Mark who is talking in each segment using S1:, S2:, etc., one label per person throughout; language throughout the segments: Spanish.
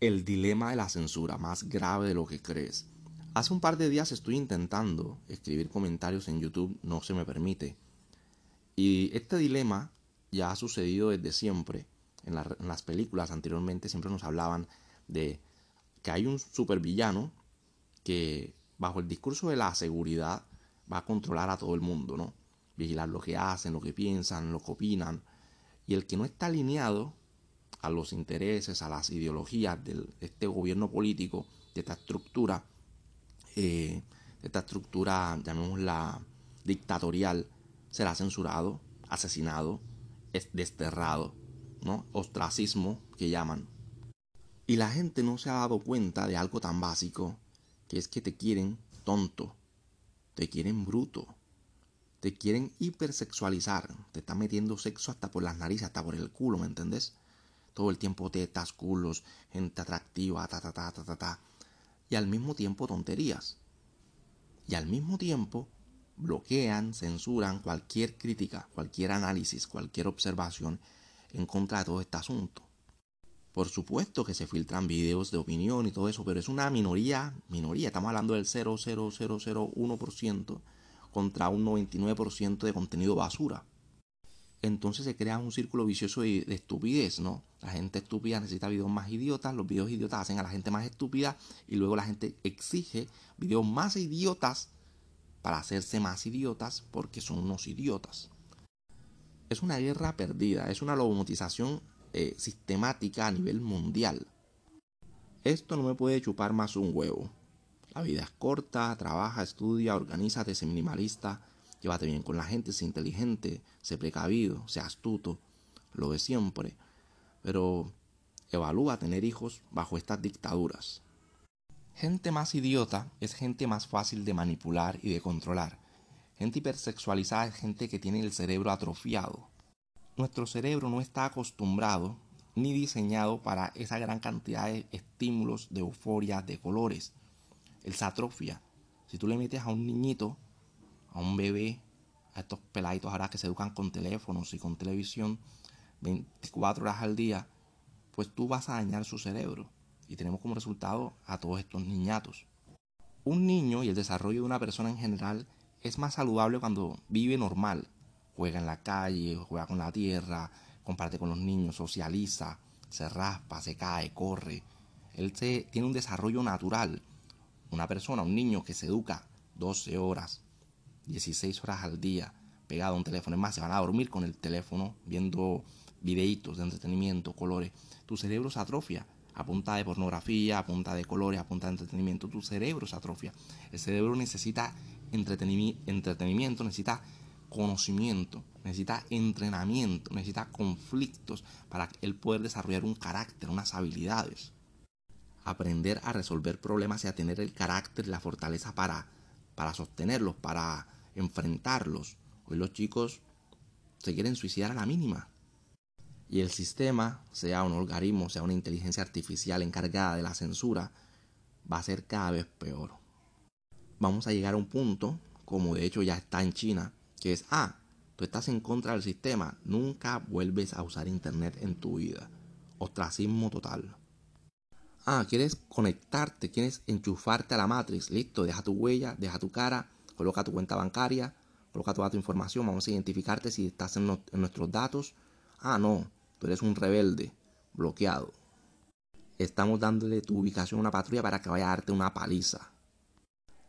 S1: el dilema de la censura, más grave de lo que crees. Hace un par de días estoy intentando escribir comentarios en YouTube, no se me permite. Y este dilema ya ha sucedido desde siempre. En, las películas anteriormente siempre nos hablaban de que hay un supervillano que bajo el discurso de la seguridad va a controlar a todo el mundo, ¿no? Vigilar lo que hacen, lo que piensan, lo que opinan. Y el que no está alineado a los intereses, a las ideologías de este gobierno político, de esta estructura, eh, de esta estructura, llamémosla dictatorial, será censurado, asesinado, desterrado, ¿no? Ostracismo que llaman. Y la gente no se ha dado cuenta de algo tan básico, que es que te quieren tonto, te quieren bruto, te quieren hipersexualizar, te están metiendo sexo hasta por las narices, hasta por el culo, ¿me entendés? Todo el tiempo tetas, culos, gente atractiva, ta, ta, ta, ta, ta, ta. Y al mismo tiempo tonterías. Y al mismo tiempo bloquean, censuran cualquier crítica, cualquier análisis, cualquier observación en contra de todo este asunto. Por supuesto que se filtran videos de opinión y todo eso, pero es una minoría, minoría, estamos hablando del 0,0001% contra un 99% de contenido basura. Entonces se crea un círculo vicioso de, estupidez, ¿no? La gente estúpida necesita videos más idiotas, los videos idiotas hacen a la gente más estúpida y luego la gente exige videos más idiotas para hacerse más idiotas porque son unos idiotas. Es una guerra perdida, es una lobotización eh, sistemática a nivel mundial. Esto no me puede chupar más un huevo. La vida es corta, trabaja, estudia, organízate, sé minimalista, llévate bien con la gente, sé inteligente, sé precavido, sé astuto, lo de siempre. Pero evalúa tener hijos bajo estas dictaduras. Gente más idiota es gente más fácil de manipular y de controlar. Gente hipersexualizada es gente que tiene el cerebro atrofiado. Nuestro cerebro no está acostumbrado ni diseñado para esa gran cantidad de estímulos, de euforia, de colores. Él se atrofia. Si tú le metes a un niñito, a un bebé, a estos peladitos ahora que se educan con teléfonos y con televisión 24 horas al día, pues tú vas a dañar su cerebro. Y tenemos como resultado a todos estos niñatos. Un niño y el desarrollo de una persona en general es más saludable cuando vive normal, juega en la calle, juega con la tierra, comparte con los niños, socializa, se raspa, se cae, corre. Él se, tiene un desarrollo natural. Una persona, un niño que se educa 12 horas, 16 horas al día, pegado a un teléfono. Es más, se van a dormir con el teléfono viendo videitos de entretenimiento, colores. Tu cerebro se atrofia a de pornografía, a de colores, a de entretenimiento. Tu cerebro se atrofia. El cerebro necesita entretenimiento, necesita conocimiento, necesita entrenamiento, necesita conflictos para él poder desarrollar un carácter, unas habilidades. Aprender a resolver problemas y a tener el carácter y la fortaleza para, para sostenerlos, para enfrentarlos. Hoy los chicos se quieren suicidar a la mínima. Y el sistema, sea un algoritmo, sea una inteligencia artificial encargada de la censura, va a ser cada vez peor. Vamos a llegar a un punto, como de hecho ya está en China, que es, ah, tú estás en contra del sistema, nunca vuelves a usar internet en tu vida. Ostracismo total. Ah, quieres conectarte, quieres enchufarte a la Matrix, listo, deja tu huella, deja tu cara, coloca tu cuenta bancaria, coloca toda tu información, vamos a identificarte si estás en, en nuestros datos. Ah, no, tú eres un rebelde, bloqueado. Estamos dándole tu ubicación a una patrulla para que vaya a darte una paliza,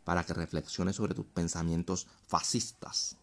S1: para que reflexiones sobre tus pensamientos fascistas.